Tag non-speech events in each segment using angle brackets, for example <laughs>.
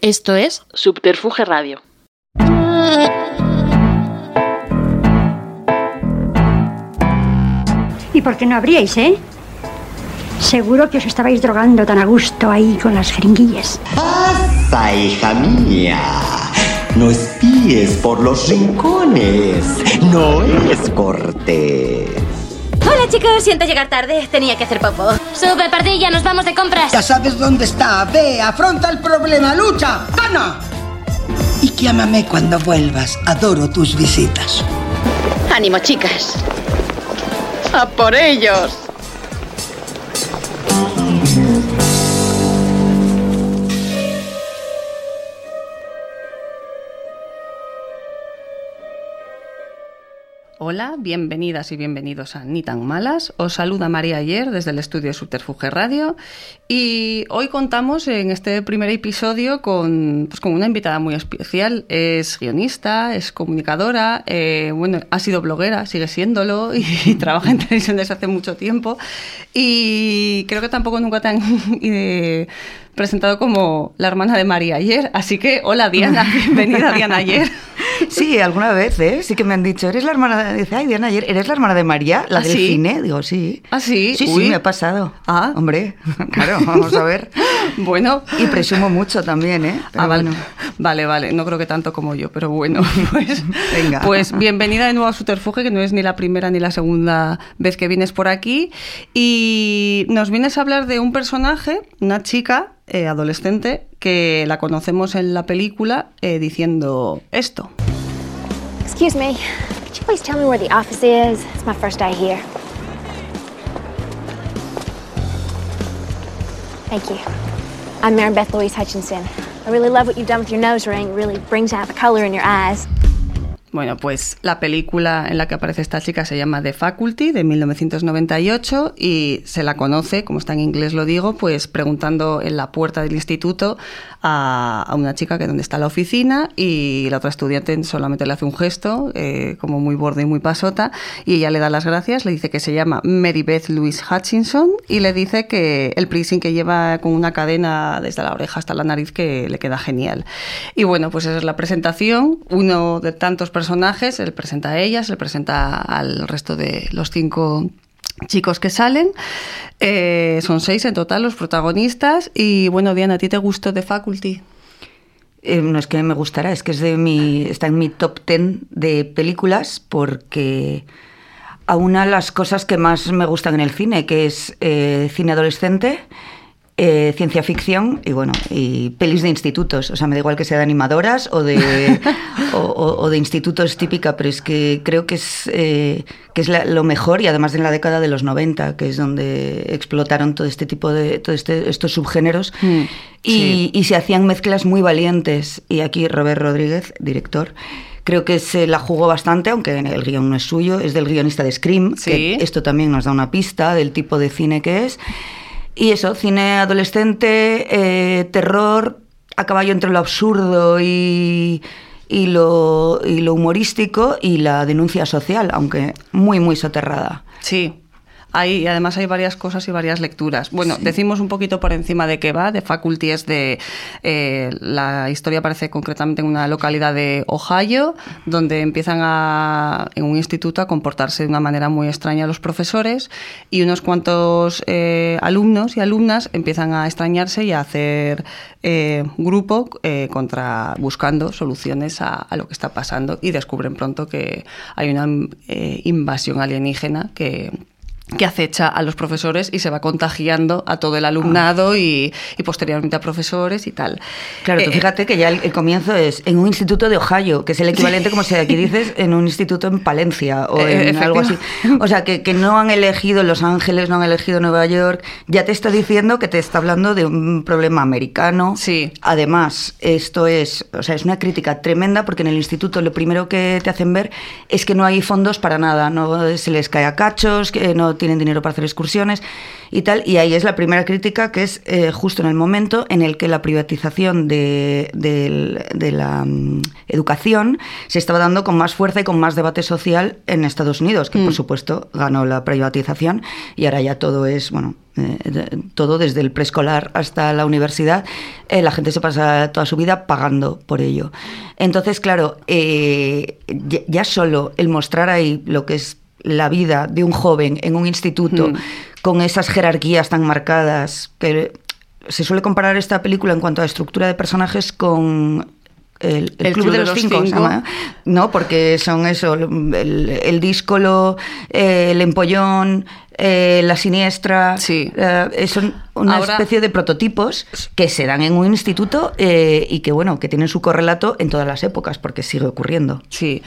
Esto es Subterfuge Radio. ¿Y por qué no abríais, eh? Seguro que os estabais drogando tan a gusto ahí con las jeringuillas. Pasa, hija mía. No espíes por los rincones. No es cortés. Chicos, siento llegar tarde. Tenía que hacer popo. Sube, pardilla, nos vamos de compras. Ya sabes dónde está. Ve, afronta el problema, lucha, gana. Y llámame cuando vuelvas. Adoro tus visitas. Ánimo, chicas. ¡A por ellos! Hola, bienvenidas y bienvenidos a Ni tan malas. Os saluda María Ayer desde el estudio Subterfuge Radio y hoy contamos en este primer episodio con, pues, con una invitada muy especial. Es guionista, es comunicadora, eh, bueno, ha sido bloguera, sigue siéndolo <laughs> y, trabaja en televisión desde hace mucho tiempo y creo que tampoco nunca tan... <laughs> presentado como la hermana de María Ayer. Así que, hola Diana, <laughs> bienvenida Diana Ayer. Sí, alguna vez, ¿eh? Sí que me han dicho, eres la hermana de... Dice, ay, Diana Ayer, ¿eres la hermana de María, la ¿Ah, del sí? cine? Digo, sí. ¿Ah, sí? Sí, Uy. sí, me ha pasado. Ah. Hombre, <laughs> claro, vamos a ver. <laughs> Bueno. Y presumo mucho también, ¿eh? Pero Ah, vale. bueno. vale, vale, no creo que tanto como yo, pero bueno, pues, Venga. pues bienvenida de nuevo a Subterfuge, que no es ni la primera ni la segunda vez que vienes por aquí. Y nos vienes a hablar de un personaje, una chica eh, adolescente, que la conocemos en la película eh, diciendo esto. Excuse me. Could you please tell me where the office is? It's my first day here. Thank you. I'm Mary Beth Louise Hutchinson. I really love what you've done with your nose ring. It really brings out the color in your eyes. Bueno, pues la película en la que aparece esta chica se llama The Faculty de 1998 y se la conoce, como está en inglés lo digo, pues preguntando en la puerta del instituto a, una chica que donde está la oficina y la otra estudiante solamente le hace un gesto, eh, como muy borde y muy pasota, y ella le da las gracias, le dice que se llama Mary Beth Louise Hutchinson y le dice que el piercing que lleva con una cadena desde la oreja hasta la nariz que le queda genial. Y bueno, pues esa es la presentación, uno de tantos personajes, le presenta a ella, se le presenta al resto de los cinco chicos que salen. Eh, son seis en total los protagonistas. Y bueno, Diana, ¿a ti te gustó The Faculty? Eh, no es que me gustará, es que es de mi, está en mi top ten de películas porque a una de las cosas que más me gustan en el cine, que es eh, cine adolescente, eh, ciencia ficción y bueno, y pelis de institutos. O sea, me da igual que sea de animadoras o de, <laughs> o, o- o de institutos típica, pero es que creo que es, eh, que es la- lo mejor y además en la década de los 90, que es donde explotaron todo este tipo de, todo este, estos subgéneros. Mm, y, sí. y se hacían mezclas muy valientes. Y aquí Robert Rodríguez, director, creo que se la jugó bastante, aunque el guion no es suyo, es del guionista de Scream, Sí. que esto también nos da una pista del tipo de cine que es. Y eso, cine adolescente, eh, terror, a caballo entre lo absurdo y, y lo, y lo humorístico y la denuncia social, aunque muy, muy soterrada. Sí. Hay, y además hay varias cosas y varias lecturas. Bueno, decimos un poquito por encima de qué va. The Faculty es de. eh, la historia aparece concretamente en una localidad de Ohio, donde empiezan a, en un instituto a comportarse de una manera muy extraña los profesores y unos cuantos eh, alumnos y alumnas empiezan a extrañarse y a hacer eh, grupo eh, contra buscando soluciones a, a lo que está pasando y descubren pronto que hay una eh, invasión alienígena que que acecha a los profesores y se va contagiando a todo el alumnado y, y posteriormente a profesores y tal. Claro, tú Eh, fíjate que ya el, el comienzo es en un instituto de Ohio, que es el equivalente, como si aquí dices, en un instituto en Palencia o Eh, en algo así. O sea, que, que no han elegido Los Ángeles, no han elegido Nueva York. Ya te está diciendo que te está hablando de un problema americano. Sí. Además, esto es, o sea, es una crítica tremenda porque en el instituto lo primero que te hacen ver es que no hay fondos para nada, no se les cae a cachos, que no tienen dinero para hacer excursiones y tal. Y ahí es la primera crítica que es eh, justo en el momento en el que la privatización de, la mm, educación se estaba dando con más fuerza y con más debate social en Estados Unidos, que por supuesto ganó la privatización y ahora ya todo es, bueno, eh, todo desde el preescolar hasta la universidad eh, la gente se pasa toda su vida pagando por ello. Entonces, claro, eh, ya solo el mostrar ahí lo que es la vida de un joven en un instituto Mm. con esas jerarquías tan marcadas que se suele comparar esta película en cuanto a estructura de personajes con el, el Club, de los, Cinco, ¿no? Porque son eso, el, el díscolo, eh, el empollón, eh, la siniestra, Sí. eh, son una Ahora- especie de prototipos que se dan en un instituto eh, y que, bueno, que tienen su correlato en todas las épocas, porque sigue ocurriendo. Sí.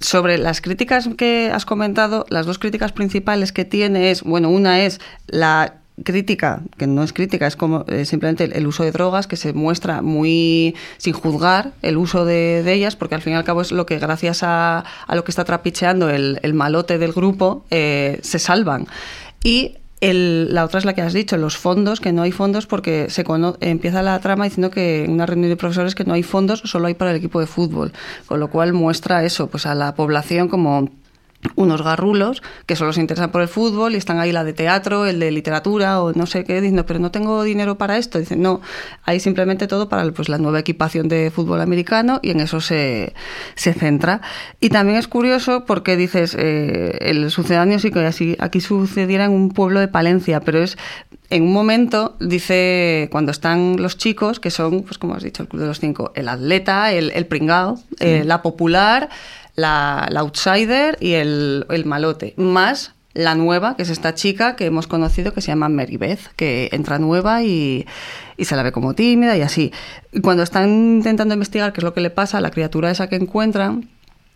Sobre las críticas que has comentado, las dos críticas principales que tiene es, bueno, una es la crítica, que no es crítica, es como eh, simplemente el, uso de drogas, que se muestra muy sin juzgar el uso de, de ellas, porque al fin y al cabo es lo que gracias a, a lo que está trapicheando el, el malote del grupo, eh, se salvan. Y el- la otra es la que has dicho, los fondos, que no hay fondos porque se empieza la trama diciendo que en una reunión de profesores que no hay fondos, solo hay para el equipo de fútbol, con lo cual muestra eso, pues a la población como unos garrulos que solo se interesan por el fútbol y están ahí la de teatro, el de literatura o no sé qué, diciendo, pero no tengo dinero para esto. Dicen, no, hay simplemente todo para pues, la nueva equipación de fútbol americano y en eso se, se centra. Y también es curioso porque dices, eh, el sucedáneo sí que así, aquí sucediera en un pueblo de Palencia, pero es en un momento, dice, cuando están los chicos, que son, pues como has dicho, el Club de los Cinco, el atleta, el, el pringao, eh, la popular, la, outsider y el, el malote, más la nueva, que es esta chica que hemos conocido que se llama Mary Beth, que entra nueva y, y se la ve como tímida y así. Cuando están intentando investigar qué es lo que le pasa a la criatura esa que encuentran,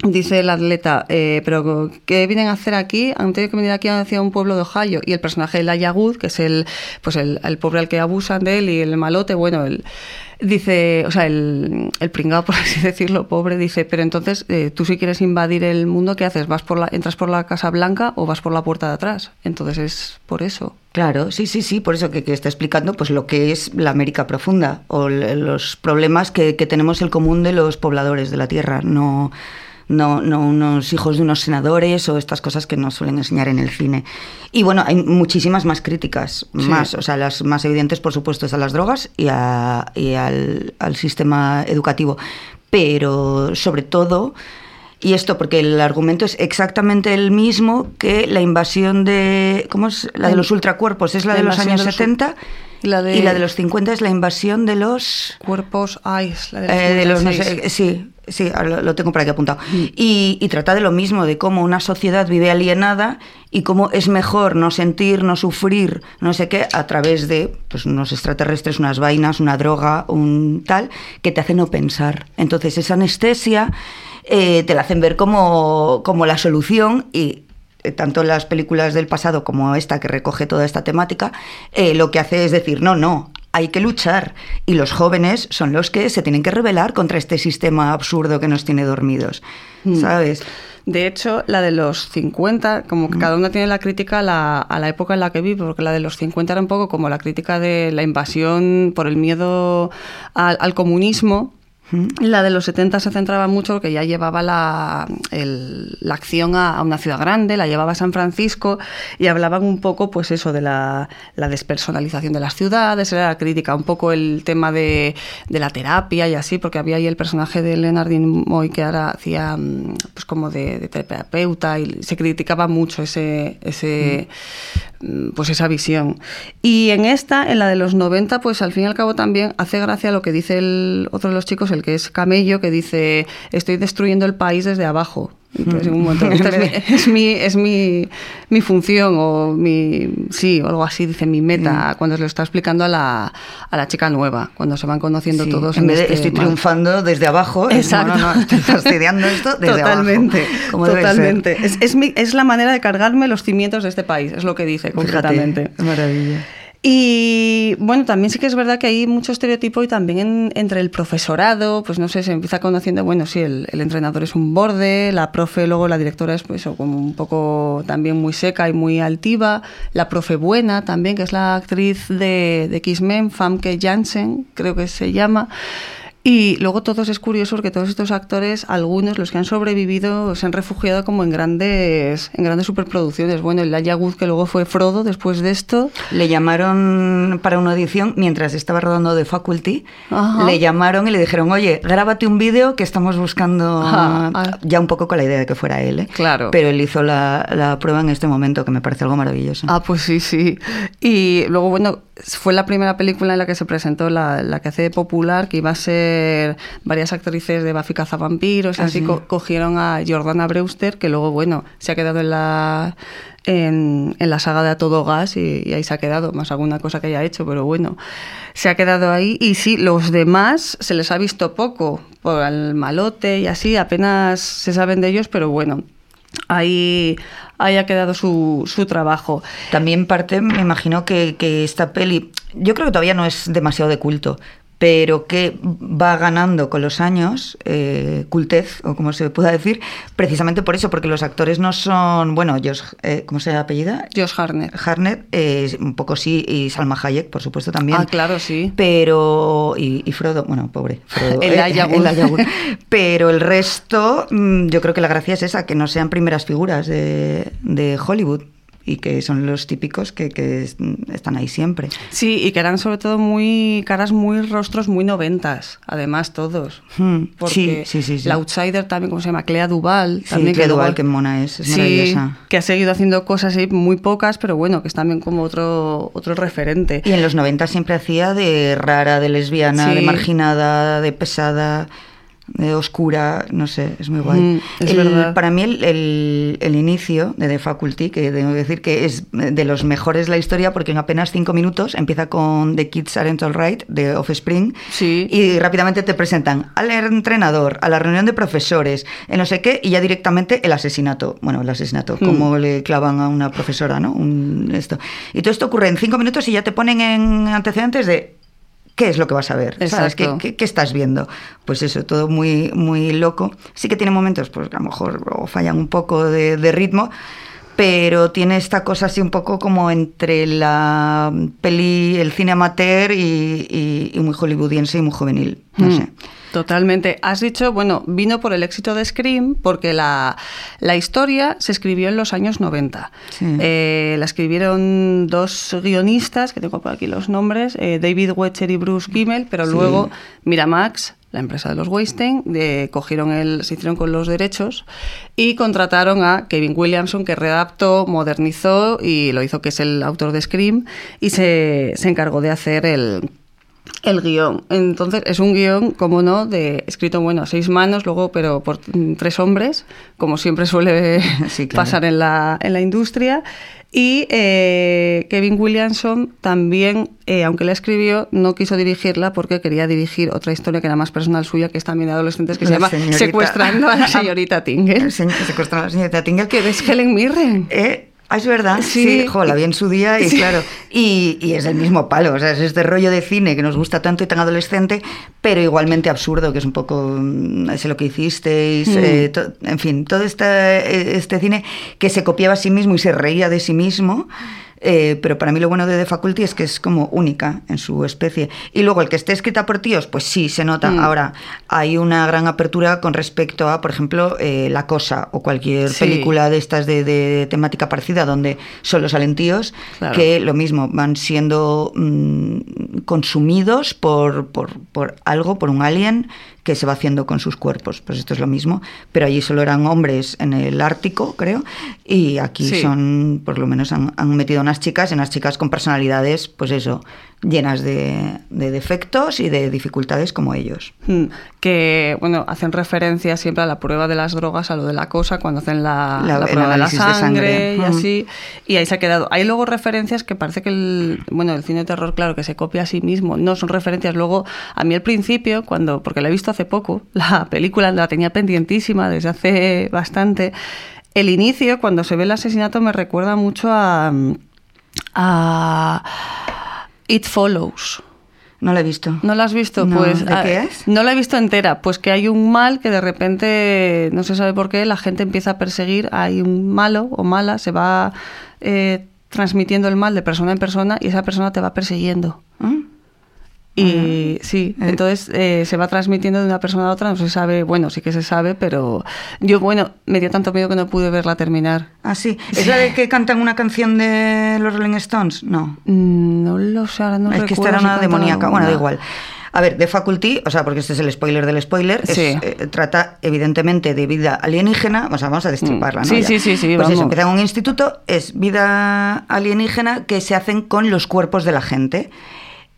Dice el atleta, eh, pero ¿qué vienen a hacer aquí? Han tenido que venir aquí hacia un pueblo de Ohio. Y el personaje de Wood, que es el, pues el, el pobre al que abusan de él y el malote, bueno, él dice, o sea, el, el pringado, <laughs> por así decirlo, pobre, dice, pero entonces eh, tú si quieres invadir el mundo, ¿qué haces? ¿Vas por la, ¿Entras por la Casa Blanca o vas por la puerta de atrás? Entonces es por eso. Claro, sí, sí, sí, por eso que, que está explicando pues lo que es la América profunda o los problemas que, que tenemos el común de los pobladores de la Tierra, no, no, no unos hijos de unos senadores o estas cosas que nos suelen enseñar en el cine. Y bueno, hay muchísimas más críticas, Sí. más, o sea, las más evidentes por supuesto es a las drogas y, a- y al, al sistema educativo, pero sobre todo... Y esto porque el argumento es exactamente el mismo que la invasión de... ¿Cómo es? La de los ultracuerpos es la, La de los años de los- 70 y la de- y la de los 50 es la invasión de los... Cuerpos, ay, es la de los, eh, de los no 56. sé, sí, sí, lo, tengo por aquí apuntado. Y, y trata de lo mismo, de cómo una sociedad vive alienada y cómo es mejor no sentir, no sufrir, no sé qué, a través de pues, unos extraterrestres, unas vainas, una droga, un tal, que te hace no pensar. Entonces esa anestesia eh, te la hacen ver como, como la solución y tanto las películas del pasado como esta que recoge toda esta temática, eh, lo que hace es decir, no, no, hay que luchar. Y los jóvenes son los que se tienen que rebelar contra este sistema absurdo que nos tiene dormidos. ¿Sabes? De hecho, la de los 50, como que cada una tiene la crítica a la, a la época en la que vive, porque la de los 50 era un poco como la crítica de la invasión por el miedo al, al comunismo. La de los 70 se centraba mucho porque ya llevaba la, el- la acción a, a una ciudad grande, la llevaba a San Francisco y hablaban un poco, pues eso, de la, la despersonalización de las ciudades, era la crítica, un poco el tema de, de la terapia y así, porque había ahí el personaje de Leonard Nimoy que ahora hacía mm, pues como de, de terapeuta y se criticaba mucho ese, ese pues esa visión. Y en esta, en la de los 90, pues al fin y al cabo también hace gracia lo que dice el otro de los chicos, el que es Camello, que dice, estoy destruyendo el país desde abajo. Entonces, <laughs> en un momento, "Esta es, mi, es, mi, es mi, mi función o mi, sí, o algo así, dice mi meta, cuando se lo está explicando a la, a la chica nueva, cuando se van conociendo Sí, todos. en vez de este estoy triunfando desde abajo, es, no, Exacto. no, no, estoy fastidiando esto desde totalmente, abajo. totalmente. Es, es, mi- es la manera de cargarme los cimientos de este país, es lo que dice Fíjate, concretamente. maravilla. Y bueno, también sí que es verdad que hay mucho estereotipo y también en- entre el profesorado, pues no sé, se empieza conociendo, bueno, sí, el, entrenador es un borde, la profe, luego la directora es pues, como un poco también muy seca y muy altiva, la profe buena también, que es la actriz de, de X-Men, Famke Janssen, creo que se llama. Y luego todos es curioso porque todos estos actores, algunos, los que han sobrevivido, se han refugiado como en grandes, en grandes superproducciones. Bueno, el Elijah Wood, que luego fue Frodo después de esto. Le llamaron para una audición mientras estaba rodando The Faculty. Ajá. Le llamaron y le dijeron, oye, grábate un vídeo que estamos buscando Ajá, ah. ya un poco con la idea de que fuera él. ¿eh? Claro. Pero él hizo la, la prueba en este momento, que me parece algo maravilloso. Ah, pues sí, sí. Y luego, bueno, fue la primera película en la que se presentó la, la que hace popular, que iba a ser varias actrices de Buffy Cazavampiros, y Ah, así sí. co- cogieron a Jordana Brewster, que luego, bueno, se ha quedado en la, en, en la saga de A Todo Gas y, y ahí se ha quedado, más alguna cosa que haya hecho, pero bueno, se ha quedado ahí. Y sí, los demás se les ha visto poco, por el malote y así, apenas se saben de ellos, pero bueno. Ahí, ahí ha quedado su, su trabajo. También parte, me imagino que, que esta peli, yo creo que todavía no es demasiado de culto, pero que va ganando con los años eh, cultez, o como se pueda decir, precisamente por eso, porque los actores no son, bueno, Josh, eh, ¿cómo se apellida? Josh Harner. Harner, eh, un poco sí, y Salma Hayek, por supuesto, también. Ah, claro, sí. Pero, y, y Frodo, bueno, pobre, Frodo. <laughs> El eh, Wood. Pero el resto, mm, yo creo que la gracia es esa, que no sean primeras figuras de, de Hollywood y que son los típicos que, que es- están ahí siempre. Sí, y que eran sobre todo muy caras, muy rostros muy noventas, además todos. Hmm, Porque sí, sí, sí, la outsider también, ¿cómo se llama? Clea Duval. También, Clea Duvall, qué mona es, es sí, maravillosa. que ha seguido haciendo cosas ahí muy pocas, pero bueno, que es también como otro, otro referente. Y en los 90 siempre hacía de rara, de lesbiana, de marginada, de pesada, de oscura, no sé, es muy guay. Mm, es El- verdad. Para mí el, el- el inicio de The Faculty, que tengo que decir que es de los mejores de la historia porque en apenas cinco minutos empieza con The Kids Aren't Alright de Offspring Sí. y rápidamente te presentan al entrenador, a la reunión de profesores, en no sé qué y ya directamente el asesinato. Bueno, el asesinato, Mm. como le clavan a una profesora, ¿no? Un- esto. Y todo esto ocurre en cinco minutos y ya te ponen en antecedentes de qué es lo que vas a ver, ¿sabes? ¿Qué, Exacto. qué, qué estás viendo? Pues eso, todo muy, muy loco. Sí que tiene momentos, pues que a lo mejor o fallan un poco de, de ritmo, pero tiene esta cosa así un poco como entre la peli, el cine amateur y, y- y muy hollywoodiense y muy juvenil, no Mm, sé. Totalmente. Has dicho, bueno, vino por el éxito de Scream porque la, la historia se escribió en los años 90. Sí. Eh, la escribieron dos guionistas, que tengo por aquí los nombres, eh, David Wetcher y Bruce Kimmel, pero Sí. luego Miramax, la empresa de los Weinstein, de- cogieron el, se hicieron con los derechos y contrataron a Kevin Williamson, que redactó, modernizó y lo hizo, que es el autor de Scream, y se, se encargó de hacer el, el guion. Entonces, es un guion, como no, de escrito, bueno, a seis manos, luego, pero por tres hombres, como siempre suele <laughs> Sí, claro. pasar en la, en la industria. Y eh, Kevin Williamson también, eh, aunque la escribió, no quiso dirigirla porque quería dirigir otra historia que era más personal suya, que es también de adolescentes, que se La llama señorita- Secuestrando a la señorita <laughs> Tingle. El señor- secuestran a la señorita Tingle. que es Helen Mirren. Eh, ah, es verdad, Sí. sí, jo, la vi en su día y Sí. claro, y, y es el mismo palo, o sea, es este rollo de cine que nos gusta tanto y tan adolescente, pero igualmente absurdo, que es un poco, mm, sé lo que hicisteis, Mm. eh, to- en fin, todo este, este cine que se copiaba a sí mismo y se reía de sí mismo. Eh, pero para mí lo bueno de The Faculty es que es como única en su especie. Y luego el que esté escrita por tíos, pues sí, se nota. Mm. Ahora, hay una gran apertura con respecto a, por ejemplo, eh, La Cosa o cualquier Sí. película de estas de, de temática parecida donde solo salen tíos, Claro. que lo mismo, van siendo mm, consumidos por, por, por algo, por un alien que se va haciendo con sus cuerpos. Pues esto es lo mismo, pero allí solo eran hombres en el Ártico, creo, y aquí Sí. son, por lo menos han, han metido unas chicas, y unas chicas con personalidades, pues eso, llenas de, de defectos y de dificultades como ellos. Mm, que bueno hacen referencia siempre a la prueba de las drogas a lo de la cosa cuando hacen la, La- la prueba de la análisis de sangre, sangre. y Mm. así y ahí se ha quedado hay luego referencias que parece que el bueno el cine de terror claro que se copia a sí mismo no son referencias luego a mí al principio cuando porque la he visto hace poco <laughs> la película la tenía pendientísima desde hace bastante el inicio cuando se ve el asesinato me recuerda mucho a a It Follows No la he visto. ¿No la has visto? No, pues ¿de ah, qué es? No la he visto entera. Pues que hay un mal que de repente, no se sabe por qué, la gente empieza a perseguir. Hay un malo o mala, se va eh, transmitiendo el mal de persona en persona y esa persona te va persiguiendo. ¿Mm? Y sí, entonces eh, se va transmitiendo de una persona a otra, no se sabe, bueno, sí que se sabe, pero yo, bueno, me dio tanto miedo que no pude verla terminar. Ah, sí. ¿Es la de que cantan una canción de los Rolling Stones? No. Mm, No lo sé, ahora no es que esta recuerdo era si una cantaba demoníaca. Bueno, da igual. A ver, The Faculty, o sea, porque este es el spoiler del spoiler, es, Sí. eh, trata evidentemente de vida alienígena, o sea, vamos a destriparla, Mm. ¿no? Sí, Ya. sí, sí, sí, Pues vamos. eso, empieza en un instituto, es vida alienígena que se hacen con los cuerpos de la gente.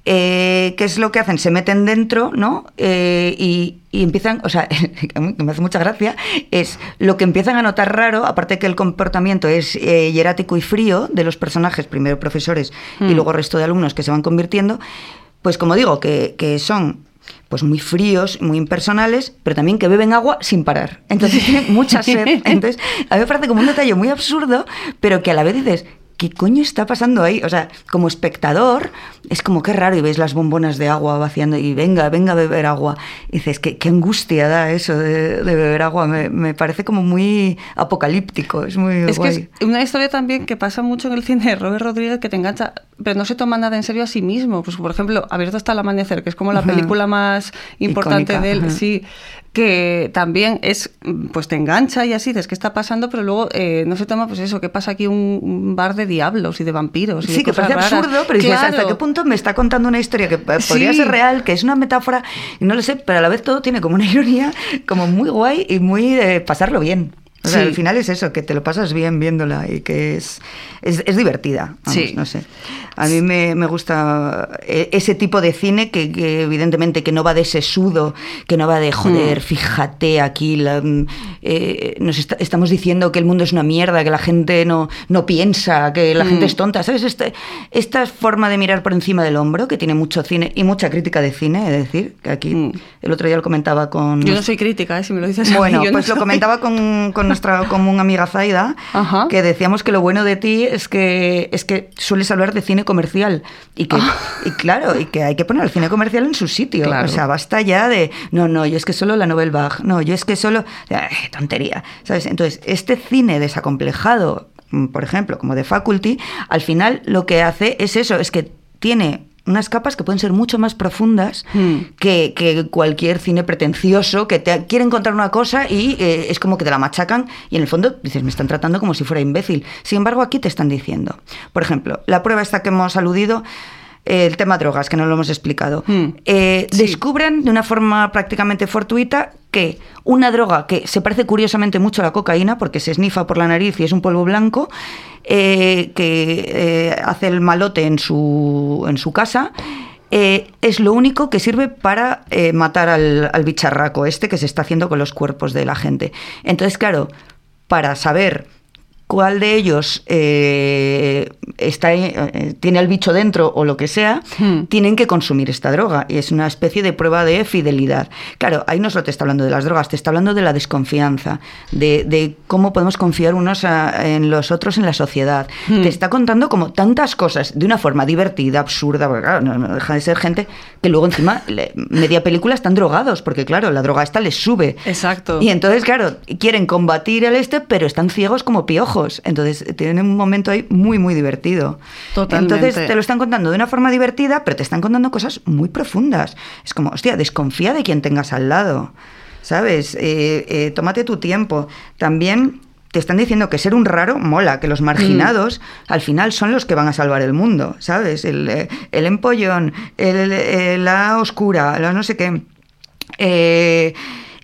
Eh, ¿Qué es lo que hacen? Se meten dentro, ¿no? Eh, y, y empiezan, o sea, <laughs> que me hace mucha gracia, es lo que empiezan a notar raro, aparte que el comportamiento es eh, hierático y frío de los personajes, primero profesores y Mm. luego resto de alumnos que se van convirtiendo, pues como digo, que, que son pues muy fríos, muy impersonales, pero también que beben agua sin parar. Entonces tienen mucha sed. <laughs> Entonces, a mí me parece como un detalle muy absurdo, pero que a la vez dices, ¿qué coño está pasando ahí? O sea, como espectador, es como que raro y ves las bombonas de agua vaciando y venga, venga a beber agua. Y dices, qué, qué angustia da eso de, de beber agua. Me, me parece como muy apocalíptico, es muy Es que es una historia también que pasa mucho en el cine de Robert Rodríguez que te engancha, pero no se toma nada en serio a sí mismo. Pues, por ejemplo, Abierto hasta el amanecer, que es como la película más importante Icónica, de él, ajá. sí, que también es, pues te engancha y así, dices, ¿qué está pasando? Pero luego eh, no se toma, pues eso, ¿qué pasa aquí? Un, un bar de diablos y de vampiros. Y de Sí, que parece raras. absurdo, pero dices, ¿hasta qué punto me está contando una historia que p- podría Sí. ser real, que es una metáfora? Y no lo sé, pero a la vez todo tiene como una ironía como muy guay y muy de pasarlo bien. O sea, Sí. al final es eso, que te lo pasas bien viéndola y que es, es, es divertida. Vamos, Sí. No sé. A mí me, me gusta eh, ese tipo de cine que, que evidentemente que no va de sesudo, que no va de joder, Mm. fíjate aquí, la, mm, eh, nos está- estamos diciendo que el mundo es una mierda, que la gente no, no piensa, que la Mm. gente es tonta. ¿Sabes? Este- esta forma de mirar por encima del hombro, que tiene mucho cine y mucha crítica de cine, es decir, que aquí Mm. el otro día lo comentaba con... Yo no soy crítica, ¿eh? si me lo dices a mí, Bueno, no pues lo comentaba con, con <laughs> nuestra común amiga Zaida, Ajá. que decíamos que lo bueno de ti es que es que sueles hablar de cine comercial y que y claro, y que hay que poner el cine comercial en su sitio. Claro. O sea, basta ya de no, no, yo es que solo la Novel Bach, no, yo es que solo Ay, tontería, ¿sabes? Entonces, este cine desacomplejado, mm, por ejemplo, como de Faculty, al final lo que hace es eso, es que tiene unas capas que pueden ser mucho más profundas Hmm. que, que cualquier cine pretencioso que te quiere encontrar una cosa y eh, es como que te la machacan y en el fondo dices, me están tratando como si fuera imbécil. Sin embargo, aquí te están diciendo, por ejemplo, la prueba esta que hemos aludido, eh, el tema drogas, que no lo hemos explicado. Hmm. Eh, Sí. Descubren de una forma prácticamente fortuita que una droga que se parece curiosamente mucho a la cocaína, porque se esnifa por la nariz y es un polvo blanco, eh, que eh, hace el malote en su, en su casa, eh, es lo único que sirve para matar al, al bicharraco este que se está haciendo con los cuerpos de la gente. Entonces, claro, para saber cuál de ellos eh, está, eh, tiene al bicho dentro o lo que sea, Hmm. tienen que consumir esta droga. Y es una especie de prueba de fidelidad. Claro, ahí no solo te está hablando de las drogas, te está hablando de la desconfianza, de, de cómo podemos confiar unos a- en los otros en la sociedad. Hmm. Te está contando como tantas cosas de una forma divertida, absurda, porque claro, no, no deja de ser gente que luego encima <laughs> le- media película están drogados, porque claro, la droga esta les sube. Exacto. Y entonces, claro, quieren combatir el este, pero están ciegos como piojos. Entonces, tienen un momento ahí muy, muy divertido. Totalmente. Entonces, te lo están contando de una forma divertida, pero te están contando cosas muy profundas. Es como, hostia, desconfía de quien tengas al lado. ¿Sabes? Eh, eh, tómate tu tiempo. También. Te están diciendo que ser un raro mola, que los marginados al final son los que van a salvar el mundo, ¿sabes? El, eh, el empollón, el, la oscura, la no sé qué. Eh,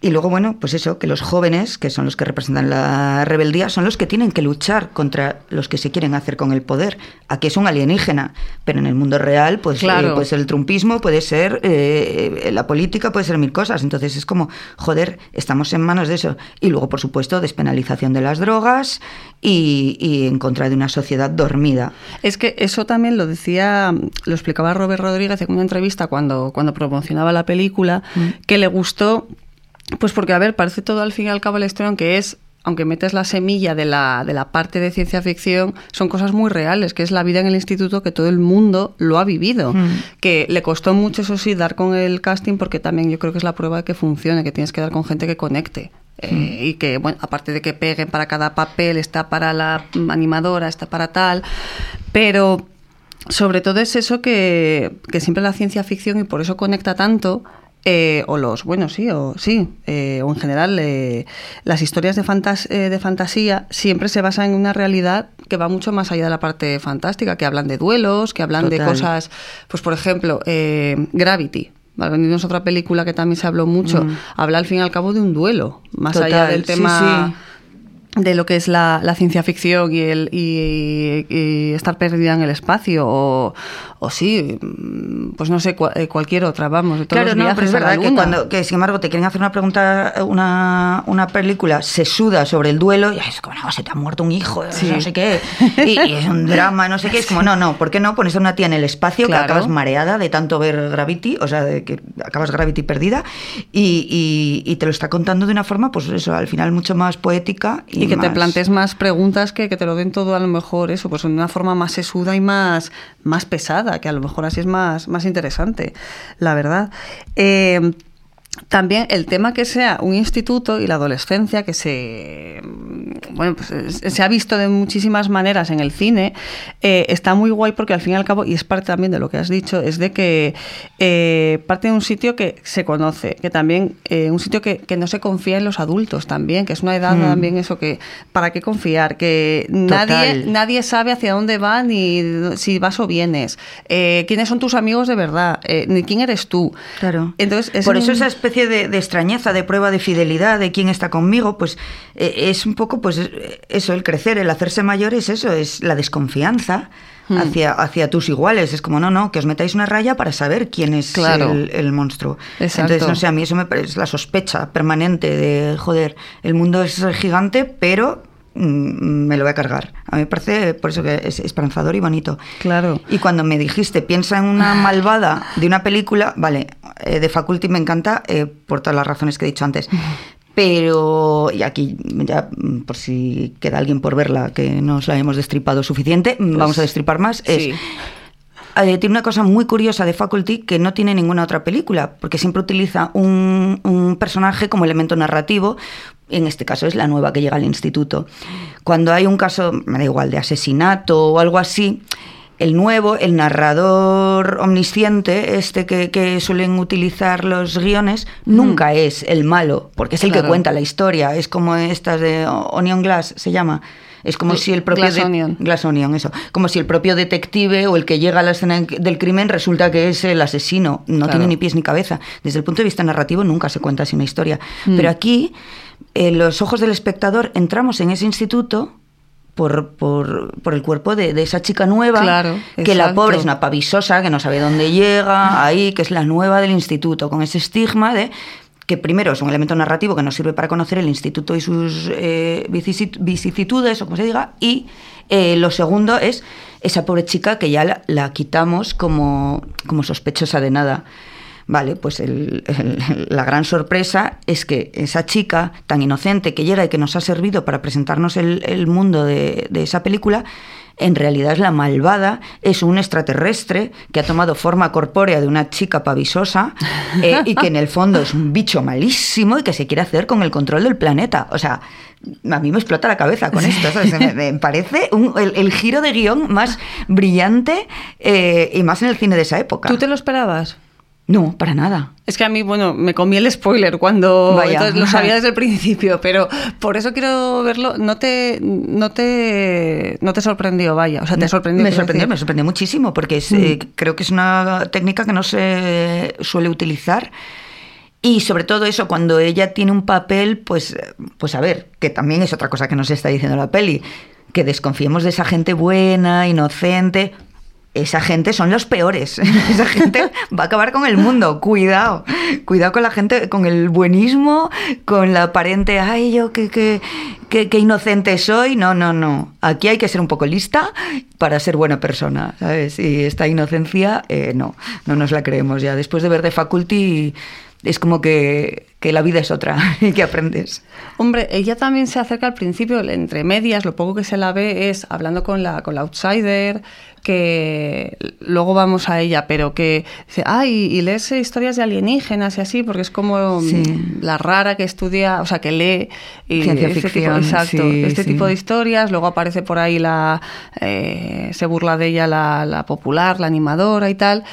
y luego, bueno, pues eso, que los jóvenes, que son los que representan la rebeldía, son los que tienen que luchar contra los que se quieren hacer con el poder. Aquí es un alienígena, pero en el mundo real, pues Claro. eh, puede ser el trumpismo, puede ser eh, la política, puede ser mil cosas. Entonces es como, joder, estamos en manos de eso. Y luego, por supuesto, despenalización de las drogas y, y en contra de una sociedad dormida. Es que eso también lo decía, lo explicaba Robert Rodríguez en una entrevista cuando, cuando promocionaba la película, que le gustó, pues porque, a ver, parece todo al fin y al cabo la historia, aunque es aunque metes la semilla de la, de la parte de ciencia ficción, son cosas muy reales, que es la vida en el instituto que todo el mundo lo ha vivido. Que le costó mucho, eso sí, dar con el casting, porque también yo creo que es la prueba de que funcione, que tienes que dar con gente que conecte. Eh, y que, bueno, aparte de que peguen para cada papel, está para la animadora, está para tal, pero sobre todo es eso que, que siempre la ciencia ficción y por eso conecta tanto eh, o los, bueno, sí, o sí, eh, o en general eh, las historias de, fantas eh, de fantasía siempre se basan en una realidad que va mucho más allá de la parte fantástica, que hablan de duelos, que hablan de cosas, pues por ejemplo, eh, Gravity. Vale, venimos otra película que también se habló mucho. Mm. Habla al fin y al cabo de un duelo, más Total, allá del sí, tema sí. de lo que es la, la ciencia ficción y, el, y, y estar perdida en el espacio o, o sí, mm, pues no sé, eh, cualquier otra, vamos, de todos Claro, los no, pero es verdad que cuando, que sin embargo te quieren hacer una pregunta, una, una película sesuda sobre el duelo, y "Ay, es como, no, se te ha muerto un hijo, Sí. no sé qué, <laughs> y, y es un drama, no sé qué, es como, no, no, ¿por qué no pones a una tía en el espacio Claro. que acabas mareada de tanto ver Gravity, o sea, de que acabas Gravity perdida, y, y- y te lo está contando de una forma, pues eso, al final mucho más poética y, y que te plantees más preguntas que, que te lo den todo a lo mejor eso, pues en una forma más sesuda y más, más pesada, que a lo mejor así es más, más interesante, la verdad. Eh, también el tema que sea un instituto y la adolescencia, que se bueno, pues es- se ha visto de muchísimas maneras en el cine, eh, está muy guay porque al fin y al cabo, y es parte también de lo que has dicho, es de que eh, parte de un sitio que se conoce, que también eh, un sitio que, que no se confía en los adultos también, que es una edad Mm. también eso que, ¿para qué confiar? Que nadie, Total. nadie sabe hacia dónde va ni si vas o vienes, eh, quiénes son tus amigos de verdad, eh, ni quién eres tú. Claro. Entonces, es Por eso un- esa especie de, de extrañeza, de prueba de fidelidad, de quién está conmigo, pues eh, es un poco, pues eso, el crecer, el hacerse mayor es eso, es la desconfianza Hmm. hacia, hacia tus iguales. Es como, no, no, que os metáis una raya para saber quién es Claro. el, el monstruo. Exacto. Entonces, no sé, a mí eso me parece la sospecha permanente de, joder, el mundo es gigante, pero mm, me lo voy a cargar. A mí me parece, por eso que es esperanzador y bonito. Claro. Y cuando me dijiste, piensa en una malvada de una película, vale, eh, de Faculty me encanta eh, por todas las razones que he dicho antes. Pero, y aquí ya, mm, por si queda alguien por verla, que nos la hemos destripado suficiente, mm, vamos a destripar más, es... sí. eh, tiene una cosa muy curiosa de Faculty que no tiene ninguna otra película, porque siempre utiliza un, un personaje como elemento narrativo. En este caso es la nueva que llega al instituto. Cuando hay un caso, me da igual, de asesinato o algo así, el nuevo, el narrador omnisciente, este que, que suelen utilizar los guiones, nunca es el malo, porque es el que cuenta la historia. Es como estas de Onion Glass, se llama. Es como si el propio... Glass Onion. Glass Onion, eso. Como si el propio detective o el que llega a la escena del crimen resulta que es el asesino. No Claro. tiene ni pies ni cabeza. Desde el punto de vista narrativo nunca se cuenta así una historia. Mm. Pero aquí, en los ojos del espectador, entramos en ese instituto por, por, por el cuerpo de, de esa chica nueva, Claro, que la pobre es una pavisosa, que no sabe dónde llega, ahí, que es la nueva del instituto, con ese estigma de que primero es un elemento narrativo que nos sirve para conocer el instituto y sus eh, vicisitudes, o como se diga, y eh, lo segundo es esa pobre chica que ya la, la quitamos como, como sospechosa de nada. Vale, pues el- el- <laughs> la gran sorpresa es que esa chica tan inocente que llega y que nos ha servido para presentarnos el, el mundo de, de esa película, en realidad es la malvada, es un extraterrestre que ha tomado forma corpórea de una chica pavisosa eh, y que en el fondo es un bicho malísimo y que se quiere hacer con el control del planeta. O sea, a mí me explota la cabeza con esto. ¿sabes? Me, me parece un- el, el giro de guion más brillante eh, y más en el cine de esa época. ¿Tú te lo esperabas? No, para nada. Es que a mí, bueno, me comí el spoiler cuando Vaya. entonces lo sabía desde el <laughs> principio, pero por eso quiero verlo. No te, no te, no te sorprendió, vaya. O sea, te sorprendió. Me sorprendió, decir. me sorprendió muchísimo porque es, Mm. eh, creo que es una técnica que no se suele utilizar. Y sobre todo eso, cuando ella tiene un papel, pues, pues a ver, que también es otra cosa que nos está diciendo la peli, que desconfiemos de esa gente buena, inocente. Esa gente son los peores. <laughs> Esa gente va a acabar con el mundo. Cuidado. Cuidado con la gente, con el buenismo, con la aparente, ay, yo qué, qué, qué- qué inocente soy. No, no, no. Aquí hay que ser un poco lista para ser buena persona, ¿sabes? Y esta inocencia, eh, no, no nos la creemos ya. Después de ver The Faculty, es como que, que la vida es otra <laughs> y que aprendes. Hombre, ella también se acerca al principio, entre medias, lo poco que se la ve es hablando con la, con la outsider, que luego vamos a ella, pero que dice, ay, y lees historias de alienígenas y así, porque es como Sí. la rara que estudia, o sea, que lee y Ciencia este ficción, tipo, exacto, sí, este sí. tipo de historias, luego aparece por ahí la, eh, se burla de ella la, la popular, la animadora y tal,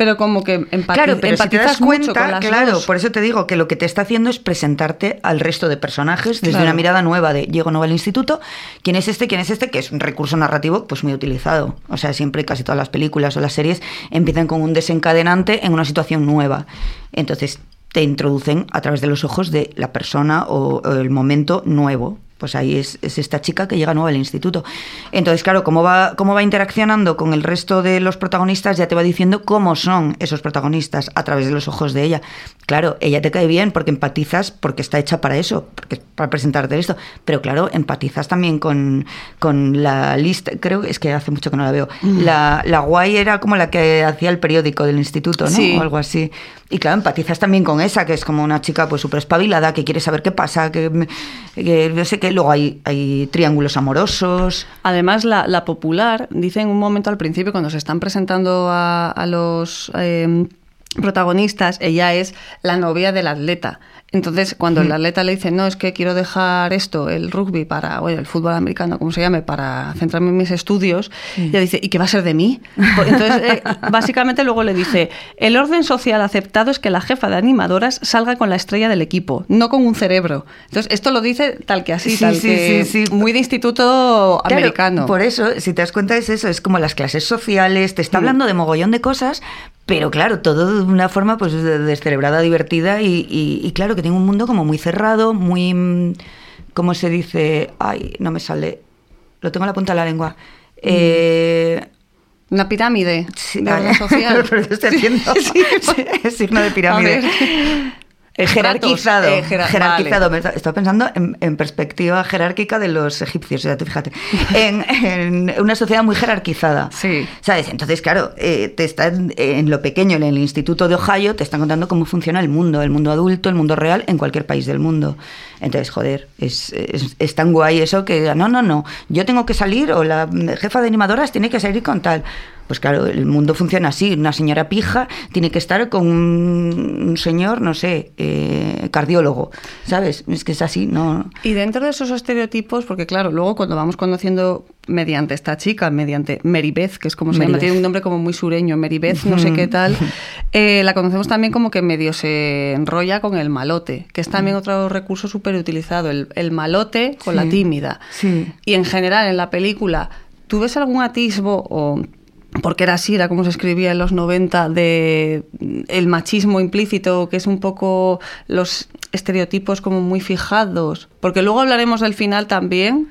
pero como que empati- Claro, pero si te das mucho cuenta, con las claro, dos. por eso te digo que lo que te está haciendo es presentarte al resto de personajes desde Claro. una mirada nueva de llego nuevo al instituto, quién es este, quién es este, que es un recurso narrativo pues muy utilizado. O sea, siempre casi todas las películas o las series empiezan con un desencadenante en una situación nueva. Entonces te introducen a través de los ojos de la persona o, o el momento nuevo. Pues ahí es, es esta chica que llega nueva al instituto. Entonces, claro, cómo va, cómo va interaccionando con el resto de los protagonistas ya te va diciendo cómo son esos protagonistas a través de los ojos de ella. Claro, ella te cae bien porque empatizas, porque está hecha para eso, porque para presentarte esto. Pero claro, empatizas también con, con la lista, creo que es que hace mucho que no la veo. La, la guay era como la que hacía el periódico del instituto, ¿no? Sí. O algo así. Y claro, empatizas también con esa, que es como una chica pues súper espabilada, que quiere saber qué pasa, que, que no sé qué. Luego hay, triángulos amorosos. Además, la, la popular dice en un momento al principio, cuando se están presentando a, a los eh, protagonistas, ella es la novia del atleta. Entonces, cuando el atleta le dice, no, es que quiero dejar esto, el rugby, para, bueno, el fútbol americano, como se llame, para centrarme en mis estudios, ella dice, ¿y qué va a ser de mí? Pues, Entonces, eh, <laughs> básicamente luego le dice, el orden social aceptado es que la jefa de animadoras salga con la estrella del equipo, no con un cerebro. Entonces, esto lo dice tal que así, Sí, tal sí, que sí, sí. muy de instituto Claro, americano. Por eso, si te das cuenta, es eso, es como las clases sociales, te está hablando de mogollón de cosas, pero claro, todo de una forma pues de- descerebrada, divertida y, y- y claro, que tiene un mundo como muy cerrado, muy... mm, ¿Cómo se dice? Ay, no me sale. Lo tengo en la punta de la lengua. Eh, Una pirámide sí, de social. <laughs> pero lo estoy haciendo. <laughs> Sí, <laughs> signo de pirámide. Eh, jerarquizado. Eh, jera- jerarquizado. vale. Estaba pensando en, en perspectiva jerárquica de los egipcios, sea, tú fíjate. <laughs> En, en una sociedad muy jerarquizada. Sí. ¿Sabes? Entonces, claro, eh, te están en lo pequeño, en el Instituto de Ohio, te están contando cómo funciona el mundo, el mundo adulto, el mundo real, en cualquier país del mundo. Entonces, joder, es, es- es tan guay eso que, no, no, no, yo tengo que salir o la jefa de animadoras tiene que salir con tal. Pues claro, el mundo funciona así. Una señora pija tiene que estar con un, señor, no sé, eh, cardiólogo, ¿sabes? Es que es así, no... Y dentro de esos estereotipos, porque claro, luego cuando vamos conociendo mediante esta chica, mediante Meribeth, que es como se llama, tiene un nombre como muy sureño, Meribeth, no sé qué tal, <laughs> eh, la conocemos también como que medio se enrolla con el malote, que es también otro recurso súper utilizado, el, el malote con la tímida. sí. Y en general en la película, ¿tú ves algún atisbo o porque era así, era como se escribía en los 90, de el machismo implícito, que es un poco los estereotipos como muy fijados. Porque luego hablaremos del final también,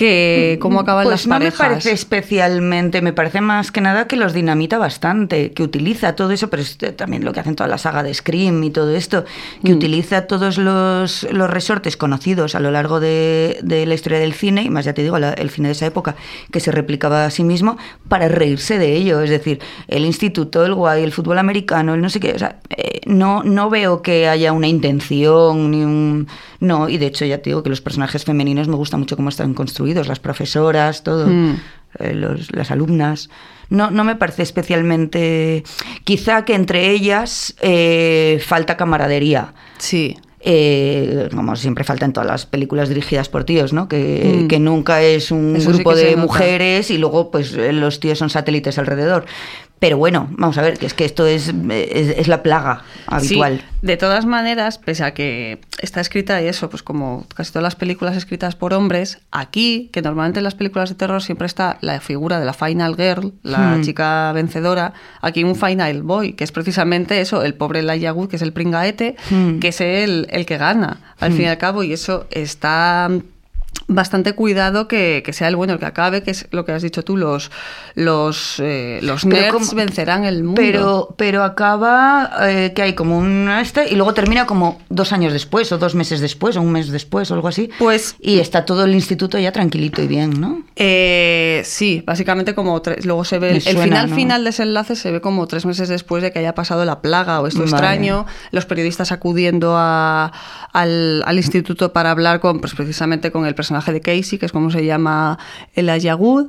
que cómo acaban pues las no parejas. me parece especialmente, me parece más que nada que los dinamita bastante, que utiliza todo eso, pero es también lo que hacen toda la saga de Scream y todo esto, que Mm. utiliza todos los, los resortes conocidos a lo largo de, de la historia del cine, y más ya te digo, la- el cine de esa época, que se replicaba a sí mismo, para reírse de ello. Es decir, el instituto, el guay, el fútbol americano, el no sé qué. O sea, eh, no, no veo que haya una intención ni un. No, y de hecho ya te digo que los personajes femeninos me gusta mucho cómo están construidos, las profesoras, todo, Mm. eh, los- las alumnas. No, no me parece especialmente. Quizá que entre ellas eh, falta camaradería. Sí. Eh, como siempre falta en todas las películas dirigidas por tíos, ¿no? Que, Mm. que nunca es un Eso grupo de mujeres y luego pues los tíos son satélites alrededor. Pero bueno, vamos a ver, que es que esto es, es, es la plaga habitual. Sí, de todas maneras, pese a que está escrita y eso, pues como casi todas las películas escritas por hombres, aquí, que normalmente en las películas de terror siempre está la figura de la final girl, la Hmm. chica vencedora, aquí un final boy, que es precisamente eso, el pobre Elijah Wood, que es el pringaete, Hmm. que es el, el que gana, al fin y al cabo, y eso está bastante cuidado que, que sea el bueno el que acabe, que es lo que has dicho tú, los los, eh, los nerds como- vencerán el mundo. Pero, pero acaba eh, que hay como un este y luego termina como dos años después o dos meses después o un mes después o algo así. Pues- y está todo el instituto ya tranquilito y bien, ¿no? Eh, sí, básicamente como tres, luego se ve el, final ¿no? final de ese enlace se ve como tres meses después de que haya pasado la plaga o esto Vale. extraño, los periodistas acudiendo a- al, al instituto para hablar con, pues precisamente con el personaje de Casey, que es como se llama el Ayagud,